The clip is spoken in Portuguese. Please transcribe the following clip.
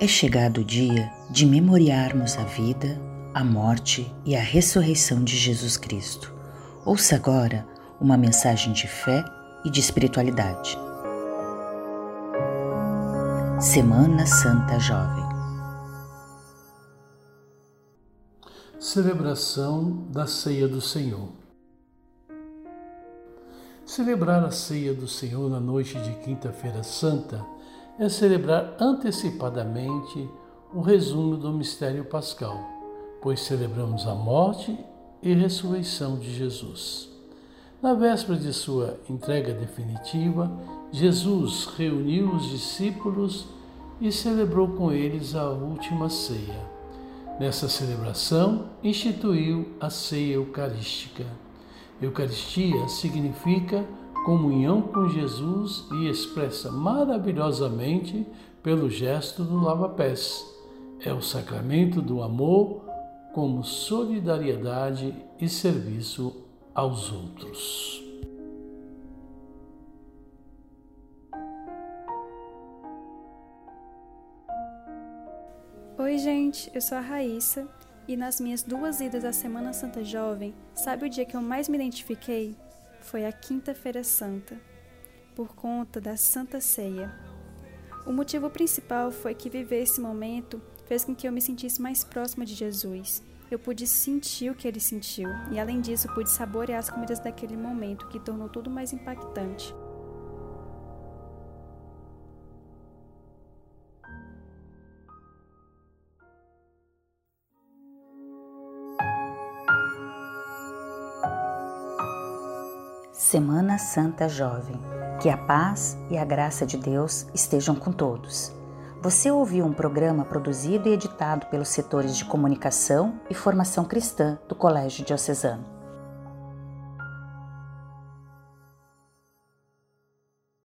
É chegado o dia de memoriarmos a vida, a morte e a ressurreição de Jesus Cristo. Ouça agora uma mensagem de fé e de espiritualidade. Semana Santa Jovem Celebração da Ceia do Senhor. Celebrar a Ceia do Senhor na noite de Quinta-feira Santa é celebrar antecipadamente o resumo do mistério pascal, pois celebramos a morte e ressurreição de Jesus. Na véspera de sua entrega definitiva, Jesus reuniu os discípulos e celebrou com eles a última ceia. Nessa celebração, instituiu a ceia eucarística. Eucaristia significa comunhão com Jesus e expressa maravilhosamente pelo gesto do lava-pés. É o sacramento do amor como solidariedade e serviço aos outros. Oi, gente, eu sou a Raíssa e nas minhas duas idas à Semana Santa Jovem, sabe o dia que eu mais me identifiquei? Foi a Quinta-feira Santa, por conta da Santa Ceia. O motivo principal foi que viver esse momento fez com que eu me sentisse mais próxima de Jesus. Eu pude sentir o que ele sentiu e, além disso, pude saborear as comidas daquele momento, que tornou tudo mais impactante. Semana Santa Jovem. Que a paz e a graça de Deus estejam com todos. Você ouviu um programa produzido e editado pelos setores de comunicação e formação cristã do Colégio Diocesano.